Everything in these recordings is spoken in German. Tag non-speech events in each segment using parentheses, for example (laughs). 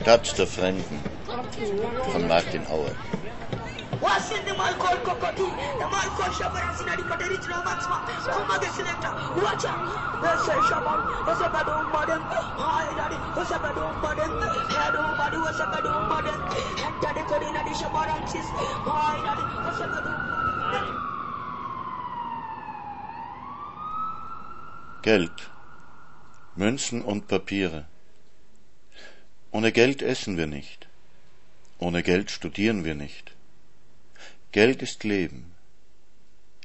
Stadt der Fremden von Martin Auer. wasinde malkol kokoti da malkol shabara sinadi pateri chno matsma kuma de selecta wacha wese shabam wese badu modem hai dadi wese badu modem hadu badu wese badu modem hatta de korina di shabaran sis hai dadi wese badu Geld, Münzen und Papiere. Ohne Geld essen wir nicht. Ohne Geld studieren wir nicht. Geld ist Leben.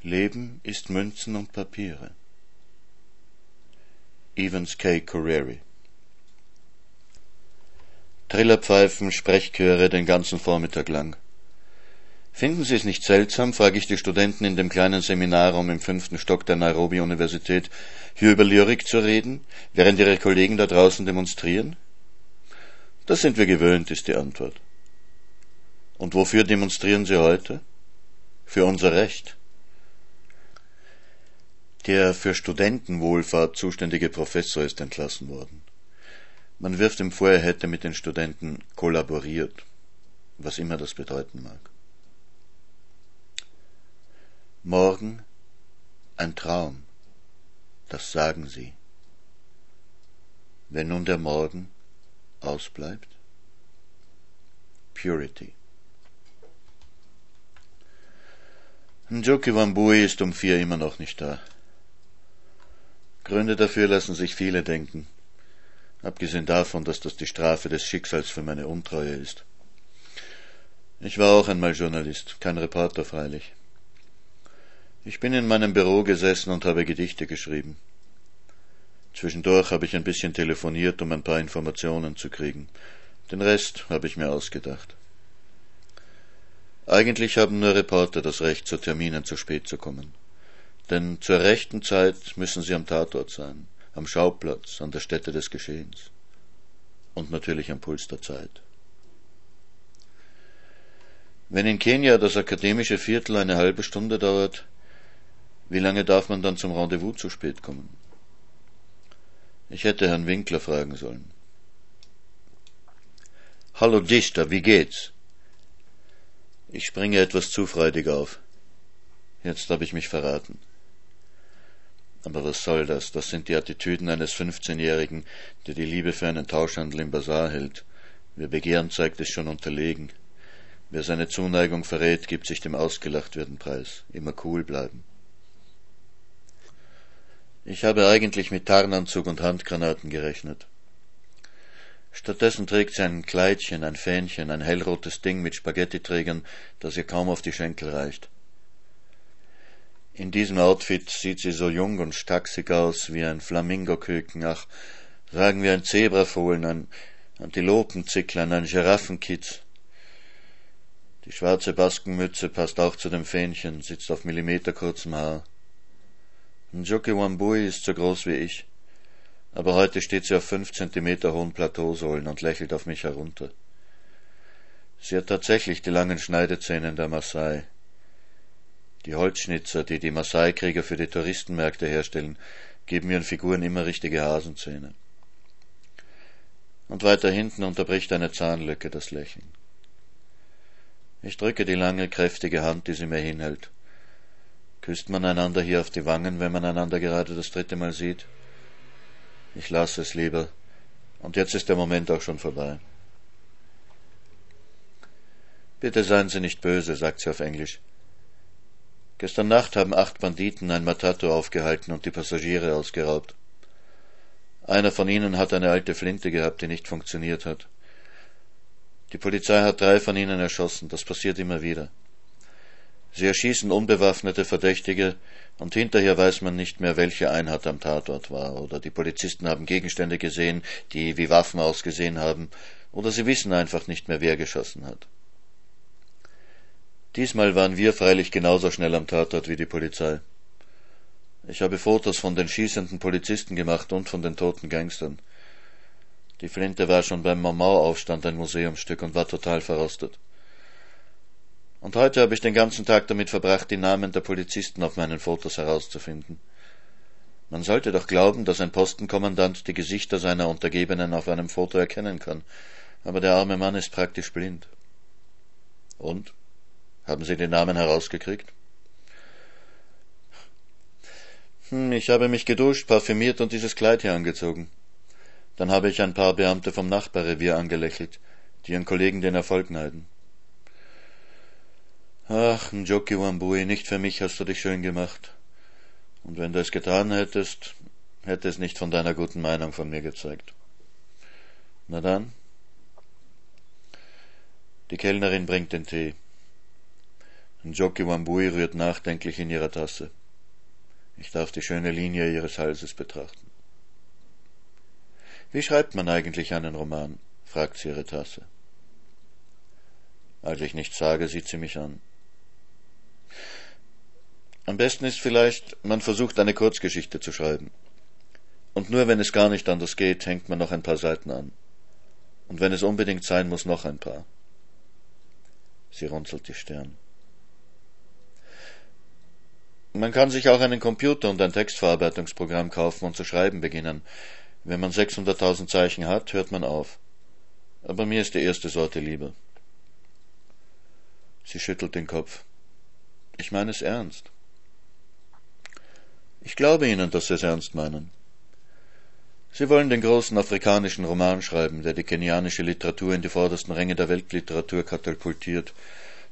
Leben ist Münzen und Papiere. Evans K. Correri Trillerpfeifen, Sprechchöre den ganzen Vormittag lang. Finden Sie es nicht seltsam, frage ich die Studenten in dem kleinen Seminarraum im fünften Stock der Nairobi-Universität, hier über Lyrik zu reden, während Ihre Kollegen da draußen demonstrieren? Das sind wir gewöhnt, ist die Antwort. Und wofür demonstrieren Sie heute? Für unser Recht. Der für Studentenwohlfahrt zuständige Professor ist entlassen worden. Man wirft ihm vor, er hätte mit den Studenten kollaboriert, was immer das bedeuten mag. Morgen ein Traum, das sagen sie. Wenn nun der Morgen ausbleibt? Purity. Njoki Wambui ist um vier immer noch nicht da. Gründe dafür lassen sich viele denken, abgesehen davon, dass das die Strafe des Schicksals für meine Untreue ist. Ich war auch einmal Journalist, kein Reporter freilich. Ich bin in meinem Büro gesessen und habe Gedichte geschrieben. Zwischendurch habe ich ein bisschen telefoniert, um ein paar Informationen zu kriegen. Den Rest habe ich mir ausgedacht. Eigentlich haben nur Reporter das Recht, zu Terminen zu spät zu kommen. Denn zur rechten Zeit müssen sie am Tatort sein, am Schauplatz, an der Stätte des Geschehens. Und natürlich am Puls der Zeit. Wenn in Kenia das akademische Viertel eine halbe Stunde dauert, wie lange darf man dann zum Rendezvous zu spät kommen? Ich hätte Herrn Winkler fragen sollen. Hallo Dichter, wie geht's? Ich springe etwas zu freudig auf. Jetzt habe ich mich verraten. Aber was soll das? Das sind die Attitüden eines Fünfzehnjährigen, der die Liebe für einen Tauschhandel im Bazar hält. Wer Begehren zeigt, ist schon unterlegen. Wer seine Zuneigung verrät, gibt sich dem ausgelacht werden preis. Immer cool bleiben. Ich habe eigentlich mit Tarnanzug und Handgranaten gerechnet. Stattdessen trägt sie ein Kleidchen, ein Fähnchen, ein hellrotes Ding mit Spaghettiträgern, das ihr kaum auf die Schenkel reicht. In diesem Outfit sieht sie so jung und stachsig aus wie ein Flamingoküken, ach, sagen wir ein Zebrafohlen, ein Antilopenzicklein, ein Giraffenkitz. Die schwarze Baskenmütze passt auch zu dem Fähnchen, sitzt auf millimeterkurzem Haar. Njoki Wambui ist so groß wie ich, aber heute steht sie auf fünf Zentimeter hohen Plateausohlen und lächelt auf mich herunter. Sie hat tatsächlich die langen Schneidezähne der Maasai. Die Holzschnitzer, die die Maasai-Krieger für die Touristenmärkte herstellen, geben ihren Figuren immer richtige Hasenzähne. Und weiter hinten unterbricht eine Zahnlücke das Lächeln. Ich drücke die lange, kräftige Hand, die sie mir hinhält. Küsst man einander hier auf die Wangen, wenn man einander gerade das dritte Mal sieht? Ich lasse es lieber. Und jetzt ist der Moment auch schon vorbei. Bitte seien Sie nicht böse, sagt sie auf Englisch. Gestern Nacht haben acht Banditen ein Matato aufgehalten und die Passagiere ausgeraubt. Einer von ihnen hat eine alte Flinte gehabt, die nicht funktioniert hat. Die Polizei hat drei von ihnen erschossen, das passiert immer wieder. Sie erschießen unbewaffnete Verdächtige und hinterher weiß man nicht mehr, welche Einheit am Tatort war, oder die Polizisten haben Gegenstände gesehen, die wie Waffen ausgesehen haben, oder sie wissen einfach nicht mehr, wer geschossen hat. Diesmal waren wir freilich genauso schnell am Tatort wie die Polizei. Ich habe Fotos von den schießenden Polizisten gemacht und von den toten Gangstern. Die Flinte war schon beim Mamau-Aufstand ein Museumsstück und war total verrostet. Und heute habe ich den ganzen Tag damit verbracht, die Namen der Polizisten auf meinen Fotos herauszufinden. Man sollte doch glauben, dass ein Postenkommandant die Gesichter seiner Untergebenen auf einem Foto erkennen kann, aber der arme Mann ist praktisch blind. Und? Haben Sie den Namen herausgekriegt? Hm, ich habe mich geduscht, parfümiert und dieses Kleid hier angezogen. Dann habe ich ein paar Beamte vom Nachbarrevier angelächelt, die ihren Kollegen den Erfolg neiden. Ach, Njoki Wambui, nicht für mich hast du dich schön gemacht. Und wenn du es getan hättest, hätte es nicht von deiner guten Meinung von mir gezeigt. Na dann. Die Kellnerin bringt den Tee. Njoki Wambui rührt nachdenklich in ihrer Tasse. Ich darf die schöne Linie ihres Halses betrachten. Wie schreibt man eigentlich einen Roman? fragt sie ihre Tasse. Als ich nichts sage, sieht sie mich an. Am besten ist vielleicht, man versucht eine Kurzgeschichte zu schreiben. Und nur wenn es gar nicht anders geht, hängt man noch ein paar Seiten an. Und wenn es unbedingt sein muss, noch ein paar. Sie runzelt die Stirn. Man kann sich auch einen Computer und ein Textverarbeitungsprogramm kaufen und zu schreiben beginnen. Wenn man 600.000 Zeichen hat, hört man auf. Aber mir ist die erste Sorte lieber. Sie schüttelt den Kopf. Ich meine es ernst. Ich glaube Ihnen, dass Sie es ernst meinen. Sie wollen den großen afrikanischen Roman schreiben, der die kenianische Literatur in die vordersten Ränge der Weltliteratur katapultiert,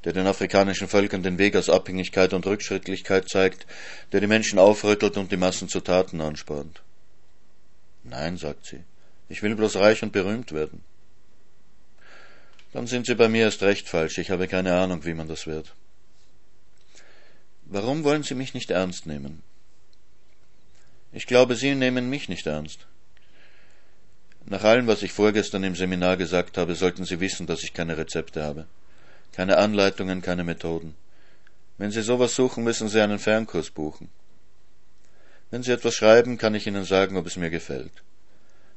der den afrikanischen Völkern den Weg aus Abhängigkeit und Rückschrittlichkeit zeigt, der die Menschen aufrüttelt und die Massen zu Taten anspornt. Nein, sagt sie, ich will bloß reich und berühmt werden. Dann sind Sie bei mir erst recht falsch, ich habe keine Ahnung, wie man das wird. Warum wollen Sie mich nicht ernst nehmen? Ich glaube, Sie nehmen mich nicht ernst. Nach allem, was ich vorgestern im Seminar gesagt habe, sollten Sie wissen, dass ich keine Rezepte habe keine Anleitungen, keine Methoden. Wenn Sie sowas suchen, müssen Sie einen Fernkurs buchen. Wenn Sie etwas schreiben, kann ich Ihnen sagen, ob es mir gefällt.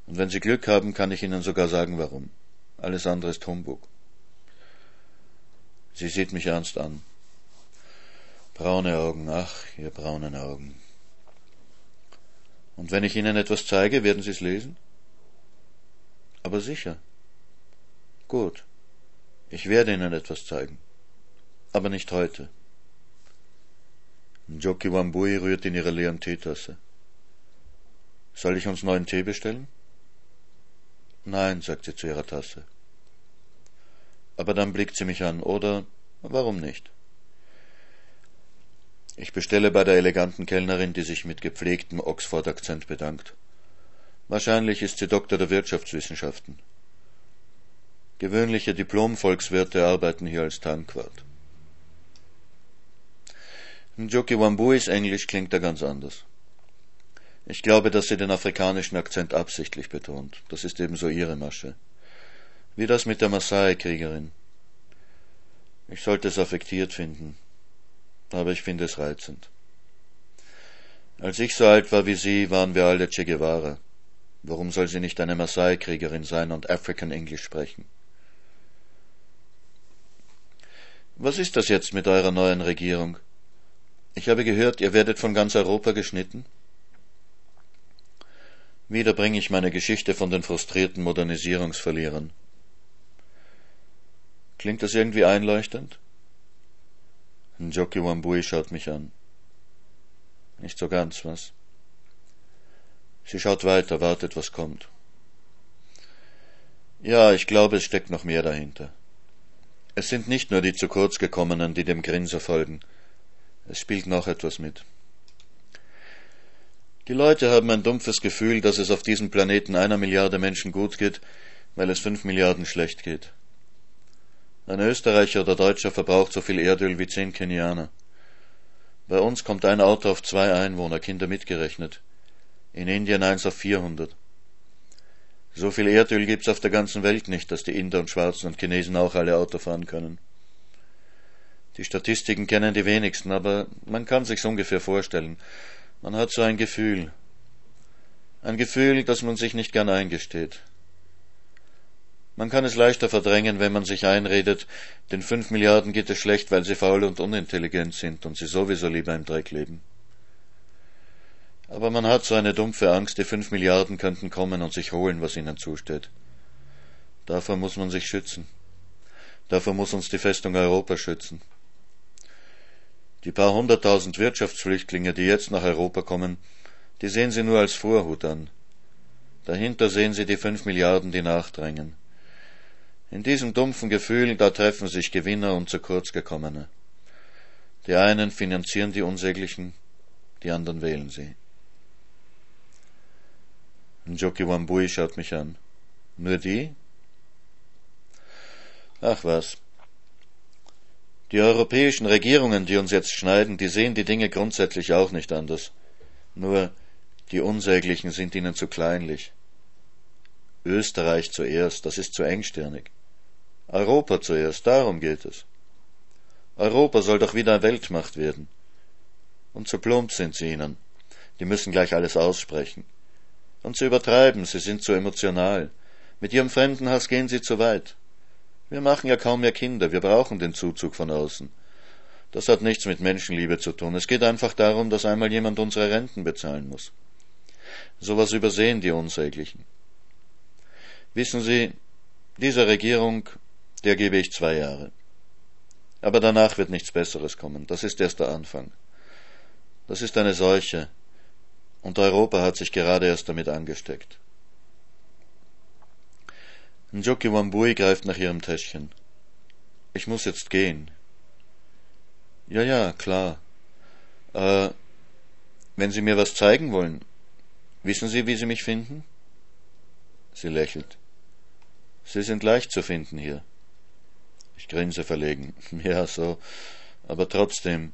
Und wenn Sie Glück haben, kann ich Ihnen sogar sagen, warum. Alles andere ist Humbug. Sie sieht mich ernst an. Braune Augen, ach, ihr braunen Augen. Und wenn ich Ihnen etwas zeige, werden Sie es lesen? Aber sicher. Gut. Ich werde Ihnen etwas zeigen. Aber nicht heute. Njoki Wambui rührt in ihre leeren Teetasse. Soll ich uns neuen Tee bestellen? Nein, sagt sie zu ihrer Tasse. Aber dann blickt sie mich an, oder warum nicht? Ich bestelle bei der eleganten Kellnerin, die sich mit gepflegtem Oxford-Akzent bedankt. Wahrscheinlich ist sie Doktor der Wirtschaftswissenschaften. Gewöhnliche Diplom-Volkswirte arbeiten hier als Tankwart. Njoki Wambuis Englisch klingt da ganz anders. Ich glaube, dass sie den afrikanischen Akzent absichtlich betont. Das ist ebenso ihre Masche. Wie das mit der Maasai-Kriegerin. Ich sollte es affektiert finden, aber ich finde es reizend. Als ich so alt war wie sie, waren wir alle Che Guevara. Warum soll sie nicht eine Maasai-Kriegerin sein und African English sprechen? Was ist das jetzt mit eurer neuen Regierung? Ich habe gehört, ihr werdet von ganz Europa geschnitten. Wieder bringe ich meine Geschichte von den frustrierten Modernisierungsverlierern. Klingt das irgendwie einleuchtend? Njoki Wambui schaut mich an. Nicht so ganz, was? Sie schaut weiter, wartet, was kommt. Ja, ich glaube, es steckt noch mehr dahinter. Es sind nicht nur die zu kurz gekommenen, die dem Grinser folgen. Es spielt noch etwas mit. Die Leute haben ein dumpfes Gefühl, dass es auf diesem Planeten einer Milliarde Menschen gut geht, weil es fünf Milliarden schlecht geht. Ein Österreicher oder Deutscher verbraucht so viel Erdöl wie zehn Kenianer. Bei uns kommt ein Auto auf zwei Einwohner, Kinder mitgerechnet. In Indien eins auf vierhundert. So viel Erdöl gibt's auf der ganzen Welt nicht, dass die Inder und Schwarzen und Chinesen auch alle Auto fahren können. Die Statistiken kennen die wenigsten, aber man kann sich's ungefähr vorstellen. Man hat so ein Gefühl. Ein Gefühl, das man sich nicht gern eingesteht. Man kann es leichter verdrängen, wenn man sich einredet, den fünf Milliarden geht es schlecht, weil sie faul und unintelligent sind und sie sowieso lieber im Dreck leben. Aber man hat so eine dumpfe Angst, die fünf Milliarden könnten kommen und sich holen, was ihnen zusteht. Davor muss man sich schützen. Davor muss uns die Festung Europa schützen. Die paar hunderttausend Wirtschaftsflüchtlinge, die jetzt nach Europa kommen, die sehen Sie nur als Vorhut an. Dahinter sehen Sie die fünf Milliarden, die nachdrängen. In diesem dumpfen Gefühl, da treffen sich Gewinner und zu kurz gekommene. Die einen finanzieren die Unsäglichen, die anderen wählen sie. Njoki Wambui schaut mich an. Nur die? Ach was. Die europäischen Regierungen, die uns jetzt schneiden, die sehen die Dinge grundsätzlich auch nicht anders. Nur die Unsäglichen sind ihnen zu kleinlich. Österreich zuerst, das ist zu engstirnig. Europa zuerst, darum geht es. Europa soll doch wieder Weltmacht werden. Und zu plump sind sie ihnen. Die müssen gleich alles aussprechen. Und zu übertreiben, sie sind zu emotional. Mit ihrem Fremdenhass gehen sie zu weit. Wir machen ja kaum mehr Kinder, wir brauchen den Zuzug von außen. Das hat nichts mit Menschenliebe zu tun. Es geht einfach darum, dass einmal jemand unsere Renten bezahlen muss. Sowas übersehen die Unsäglichen. Wissen Sie, dieser Regierung, der gebe ich zwei Jahre. Aber danach wird nichts Besseres kommen. Das ist erst der Anfang. Das ist eine Seuche. Und Europa hat sich gerade erst damit angesteckt. Njoki Wambui greift nach ihrem Täschchen. Ich muss jetzt gehen. Ja, ja, klar. Äh, wenn Sie mir was zeigen wollen, wissen Sie, wie Sie mich finden? Sie lächelt. Sie sind leicht zu finden hier. Ich grinse verlegen. (laughs) Ja, so. Aber trotzdem,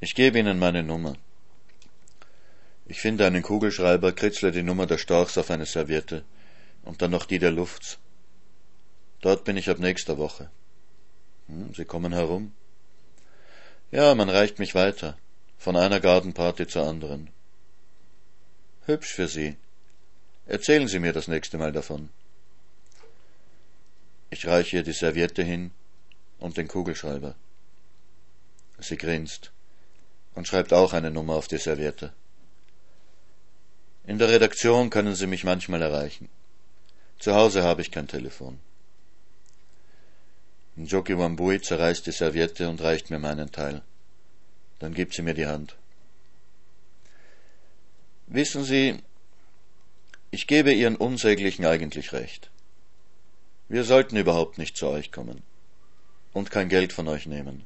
ich gebe Ihnen meine Nummer. Ich finde einen Kugelschreiber, kritzle die Nummer der Storchs auf eine Serviette und dann noch die der Lufts. Dort bin ich ab nächster Woche. Hm, Sie kommen herum? Ja, man reicht mich weiter, von einer Gartenparty zur anderen. Hübsch für Sie. Erzählen Sie mir das nächste Mal davon. Ich reiche ihr die Serviette hin und den Kugelschreiber. Sie grinst und schreibt auch eine Nummer auf die Serviette. In der Redaktion können Sie mich manchmal erreichen. Zu Hause habe ich kein Telefon. Njoki Wambui zerreißt die Serviette und reicht mir meinen Teil. Dann gibt sie mir die Hand. Wissen Sie, ich gebe Ihren Unsäglichen eigentlich recht. Wir sollten überhaupt nicht zu euch kommen und kein Geld von euch nehmen.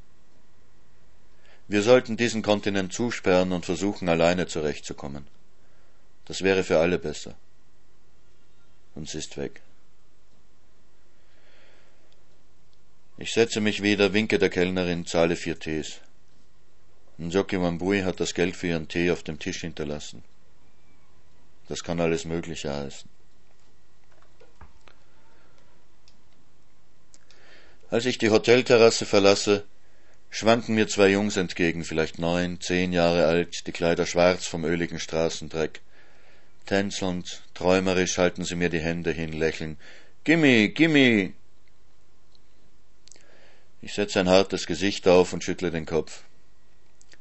Wir sollten diesen Kontinent zusperren und versuchen, alleine zurechtzukommen. Das wäre für alle besser. Und sie ist weg. Ich setze mich wieder, winke der Kellnerin, zahle vier Tees. Njoki Wambui hat das Geld für ihren Tee auf dem Tisch hinterlassen. Das kann alles Mögliche heißen. Als ich die Hotelterrasse verlasse, schwanken mir zwei Jungs entgegen, vielleicht neun, zehn Jahre alt, die Kleider schwarz vom öligen Straßendreck. Tänzelnd, träumerisch halten sie mir die Hände hin, lächeln. Gimme, gimme! Ich setze ein hartes Gesicht auf und schüttle den Kopf.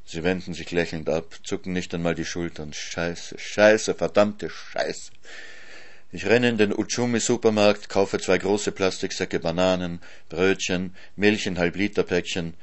Sie wenden sich lächelnd ab, zucken nicht einmal die Schultern. Scheiße, scheiße, verdammte Scheiße. Ich renne in den Uchumi-Supermarkt, kaufe zwei große Plastiksäcke Bananen, Brötchen, Milch in Halbliterpäckchen,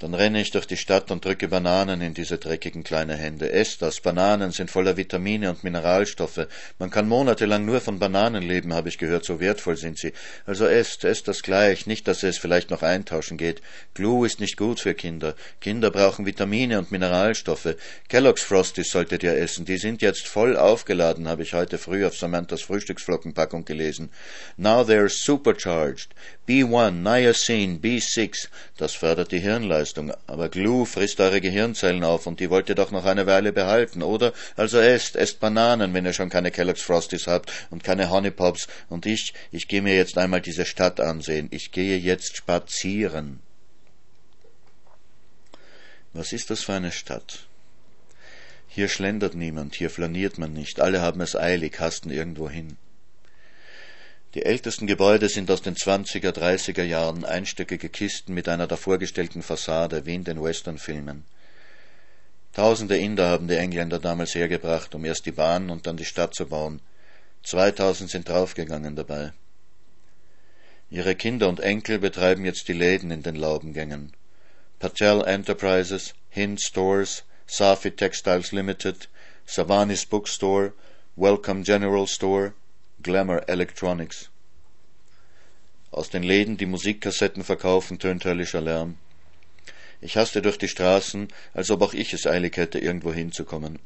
dann renne ich durch die Stadt und drücke Bananen in diese dreckigen kleine Hände. Esst das. Bananen sind voller Vitamine und Mineralstoffe. Man kann monatelang nur von Bananen leben, habe ich gehört, so wertvoll sind sie. Also esst, esst das gleich, nicht, dass es vielleicht noch eintauschen geht. Glue ist nicht gut für Kinder. Kinder brauchen Vitamine und Mineralstoffe. Kellogg's Frosties solltet ihr essen. Die sind jetzt voll aufgeladen, habe ich heute früh auf Samanthas Frühstücksflockenpackung gelesen. Now they're supercharged. B1, Niacin, B6. Das fördert die Hirnleistung. Leistung. Aber Glue frisst eure Gehirnzellen auf und die wollt ihr doch noch eine Weile behalten, oder? Also esst, esst Bananen, wenn ihr schon keine Kellogg's Frosties habt und keine Honey Pops. Und ich, ich gehe mir jetzt einmal diese Stadt ansehen. Ich gehe jetzt spazieren. Was ist das für eine Stadt? Hier schlendert niemand, hier flaniert man nicht, alle haben es eilig, hasten irgendwo hin. Die ältesten Gebäude sind aus den 20er, 30er Jahren einstöckige Kisten mit einer davorgestellten Fassade, wie in den Westernfilmen. Tausende Inder haben die Engländer damals hergebracht, um erst die Bahn und dann die Stadt zu bauen. Zweitausend sind draufgegangen dabei. Ihre Kinder und Enkel betreiben jetzt die Läden in den Laubengängen. Patel Enterprises, Hind Stores, Safi Textiles Limited, Savanis Bookstore, Welcome General Store, Glamour Electronics. Aus den Läden, die Musikkassetten verkaufen, tönt höllischer Lärm. Ich haste durch die Straßen, als ob auch ich es eilig hätte, irgendwo hinzukommen.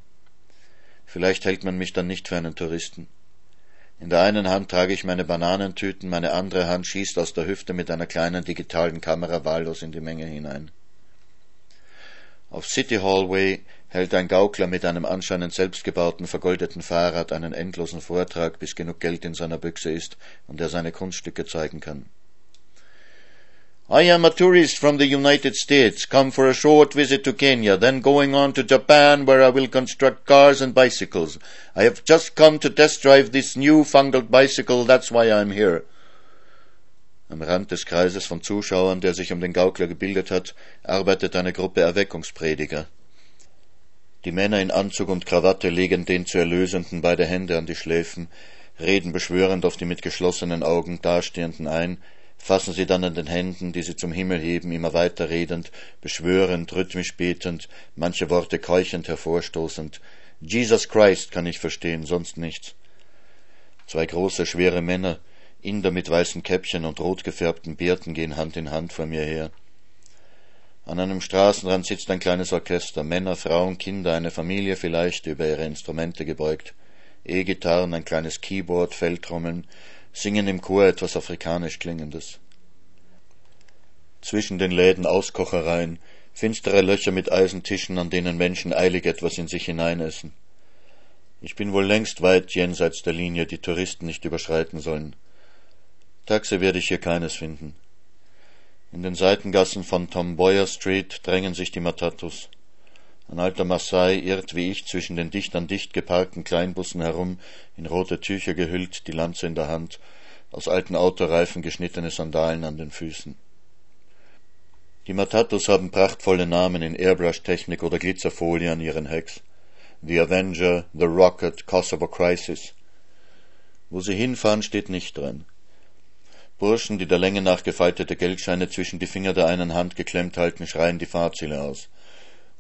Vielleicht hält man mich dann nicht für einen Touristen. In der einen Hand trage ich meine Bananentüten, meine andere Hand schießt aus der Hüfte mit einer kleinen digitalen Kamera wahllos in die Menge hinein. Auf City Hallway hält ein Gaukler mit einem anscheinend selbstgebauten vergoldeten Fahrrad einen endlosen Vortrag, bis genug Geld in seiner Büchse ist und er seine Kunststücke zeigen kann. I am a tourist from the United States, come for a short visit to Kenya, then going on to Japan where I will construct cars and bicycles. I have just come to test drive this new fangled bicycle, that's why I'm here. Am Rand des Kreises von Zuschauern, der sich um den Gaukler gebildet hat, arbeitet eine Gruppe Erweckungsprediger. Die Männer in Anzug und Krawatte legen den zu Erlösenden beide Hände an die Schläfen, reden beschwörend auf die mit geschlossenen Augen Dastehenden ein, fassen sie dann an den Händen, die sie zum Himmel heben, immer weiter redend, beschwörend, rhythmisch betend, manche Worte keuchend hervorstoßend. Jesus Christ kann ich verstehen, sonst nichts. Zwei große, schwere Männer, Inder mit weißen Käppchen und rot gefärbten Bärten gehen Hand in Hand vor mir her. An einem Straßenrand sitzt ein kleines Orchester, Männer, Frauen, Kinder, eine Familie vielleicht, über ihre Instrumente gebeugt. E-Gitarren, ein kleines Keyboard, Feldtrommeln, singen im Chor etwas afrikanisch klingendes. Zwischen den Läden Auskochereien, finstere Löcher mit Eisentischen, an denen Menschen eilig etwas in sich hineinessen. Ich bin wohl längst weit jenseits der Linie, die Touristen nicht überschreiten sollen. Taxi werde ich hier keines finden. In den Seitengassen von Tom Boyer Street drängen sich die Matatus. Ein alter Maasai irrt wie ich zwischen den dicht an dicht geparkten Kleinbussen herum, in rote Tücher gehüllt, die Lanze in der Hand, aus alten Autoreifen geschnittene Sandalen an den Füßen. Die Matatus haben prachtvolle Namen in Airbrush-Technik oder Glitzerfolie an ihren Hecks. The Avenger, The Rocket, Kosovo Crisis. Wo sie hinfahren, steht nicht drin. Burschen, die der Länge nach gefaltete Geldscheine zwischen die Finger der einen Hand geklemmt halten, schreien die Fahrziele aus.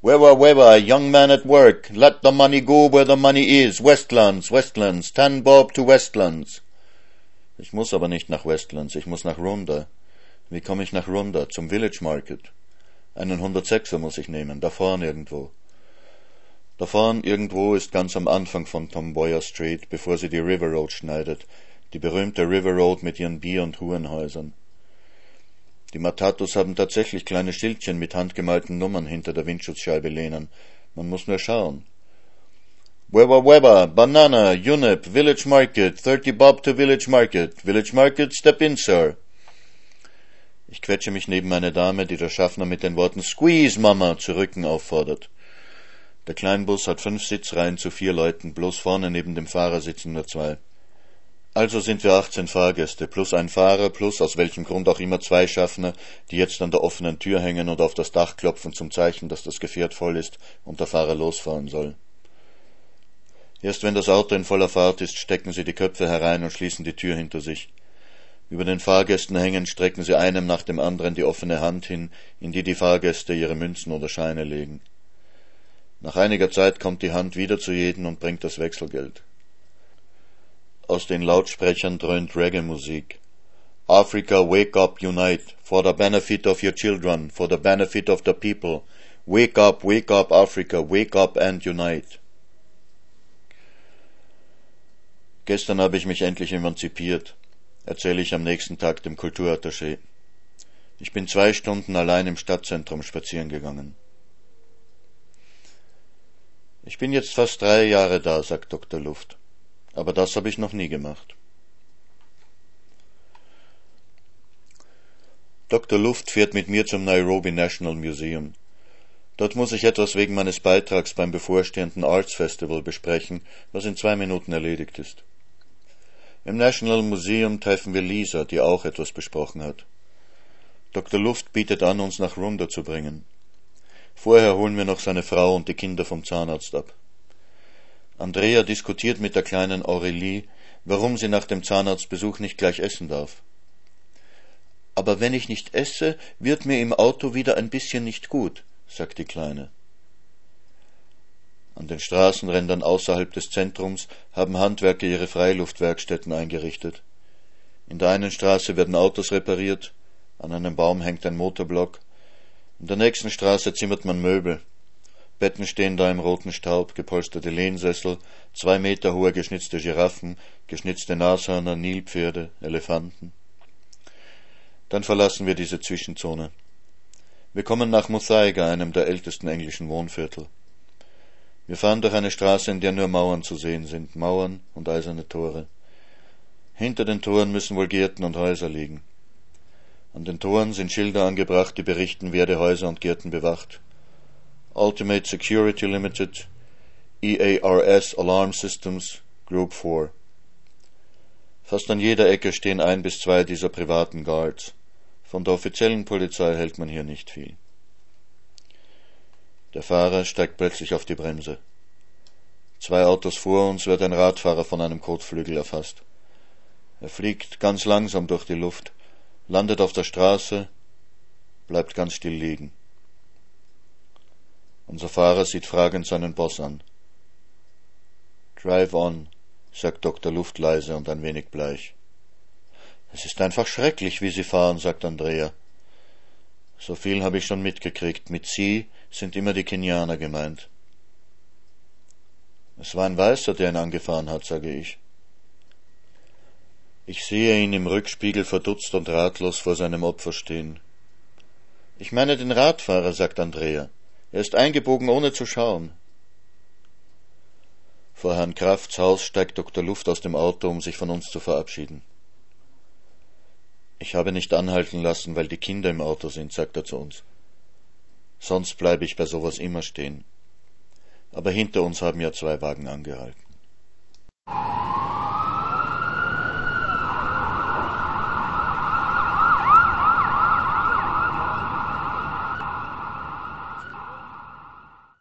Weber, Weber, young man at work, let the money go where the money is, Westlands, Westlands, ten bob to Westlands. Ich muss aber nicht nach Westlands, ich muss nach Runda. Wie komme ich nach Runda? Zum Village Market. Einen 106er muss ich nehmen, da vorn irgendwo. Da vorn irgendwo ist ganz am Anfang von Tom Boyer Street, bevor sie die River Road schneidet, die berühmte River Road mit ihren Bier- und Hurenhäusern. Die Matatus haben tatsächlich kleine Schildchen mit handgemalten Nummern hinter der Windschutzscheibe lehnen. Man muss nur schauen. Weber Weber, Banana, Unip, Village Market, 30 Bob to Village Market, Village Market, step in, Sir. Ich quetsche mich neben eine Dame, die der Schaffner mit den Worten Squeeze, Mama, zu Rücken auffordert. Der Kleinbus hat fünf Sitzreihen zu vier Leuten, bloß vorne neben dem Fahrer sitzen nur zwei. Also sind wir 18 Fahrgäste, plus ein Fahrer, plus aus welchem Grund auch immer zwei Schaffner, die jetzt an der offenen Tür hängen und auf das Dach klopfen zum Zeichen, dass das Gefährt voll ist und der Fahrer losfahren soll. Erst wenn das Auto in voller Fahrt ist, stecken sie die Köpfe herein und schließen die Tür hinter sich. Über den Fahrgästen hängend strecken sie einem nach dem anderen die offene Hand hin, in die die Fahrgäste ihre Münzen oder Scheine legen. Nach einiger Zeit kommt die Hand wieder zu jedem und bringt das Wechselgeld. Aus den Lautsprechern dröhnt Reggae-Musik. Africa, wake up, unite, for the benefit of your children, for the benefit of the people. Wake up, wake up, Africa, wake up and unite. Gestern habe ich mich endlich emanzipiert, erzähle ich am nächsten Tag dem Kulturattaché. Ich bin zwei Stunden allein im Stadtzentrum spazieren gegangen. Ich bin jetzt fast drei Jahre da, sagt Dr. Luft aber das habe ich noch nie gemacht. Dr. Luft fährt mit mir zum Nairobi National Museum. Dort muss ich etwas wegen meines Beitrags beim bevorstehenden Arts Festival besprechen, was in zwei Minuten erledigt ist. Im National Museum treffen wir Lisa, die auch etwas besprochen hat. Dr. Luft bietet an, uns nach Runda zu bringen. Vorher holen wir noch seine Frau und die Kinder vom Zahnarzt ab. Andrea diskutiert mit der kleinen Aurelie, warum sie nach dem Zahnarztbesuch nicht gleich essen darf. Aber wenn ich nicht esse, wird mir im Auto wieder ein bisschen nicht gut, sagt die Kleine. An den Straßenrändern außerhalb des Zentrums haben Handwerker ihre Freiluftwerkstätten eingerichtet. In der einen Straße werden Autos repariert, an einem Baum hängt ein Motorblock, in der nächsten Straße zimmert man Möbel. Betten stehen da im roten Staub, gepolsterte Lehnsessel, zwei Meter hohe geschnitzte Giraffen, geschnitzte Nashörner, Nilpferde, Elefanten. Dann verlassen wir diese Zwischenzone. Wir kommen nach Muthaiga, einem der ältesten englischen Wohnviertel. Wir fahren durch eine Straße, in der nur Mauern zu sehen sind, Mauern und eiserne Tore. Hinter den Toren müssen wohl Gärten und Häuser liegen. An den Toren sind Schilder angebracht, die berichten, wer die Häuser und Gärten bewacht. Ultimate Security Limited, EARS Alarm Systems, Group 4. Fast an jeder Ecke stehen ein bis zwei dieser privaten Guards. Von der offiziellen Polizei hält man hier nicht viel. Der Fahrer steigt plötzlich auf die Bremse. Zwei Autos vor uns wird ein Radfahrer von einem Kotflügel erfasst. Er fliegt ganz langsam durch die Luft, landet auf der Straße, bleibt ganz still liegen. Unser Fahrer sieht fragend seinen Boss an. Drive on, sagt Dr. Luft leise und ein wenig bleich. Es ist einfach schrecklich, wie Sie fahren, sagt Andrea. So viel habe ich schon mitgekriegt. Mit Sie sind immer die Kenianer gemeint. Es war ein Weißer, der ihn angefahren hat, sage ich. Ich sehe ihn im Rückspiegel verdutzt und ratlos vor seinem Opfer stehen. Ich meine den Radfahrer, sagt Andrea. Er ist eingebogen, ohne zu schauen. Vor Herrn Krafts Haus steigt Dr. Luft aus dem Auto, um sich von uns zu verabschieden. Ich habe nicht anhalten lassen, weil die Kinder im Auto sind, sagt er zu uns. Sonst bleibe ich bei sowas immer stehen. Aber hinter uns haben ja zwei Wagen angehalten.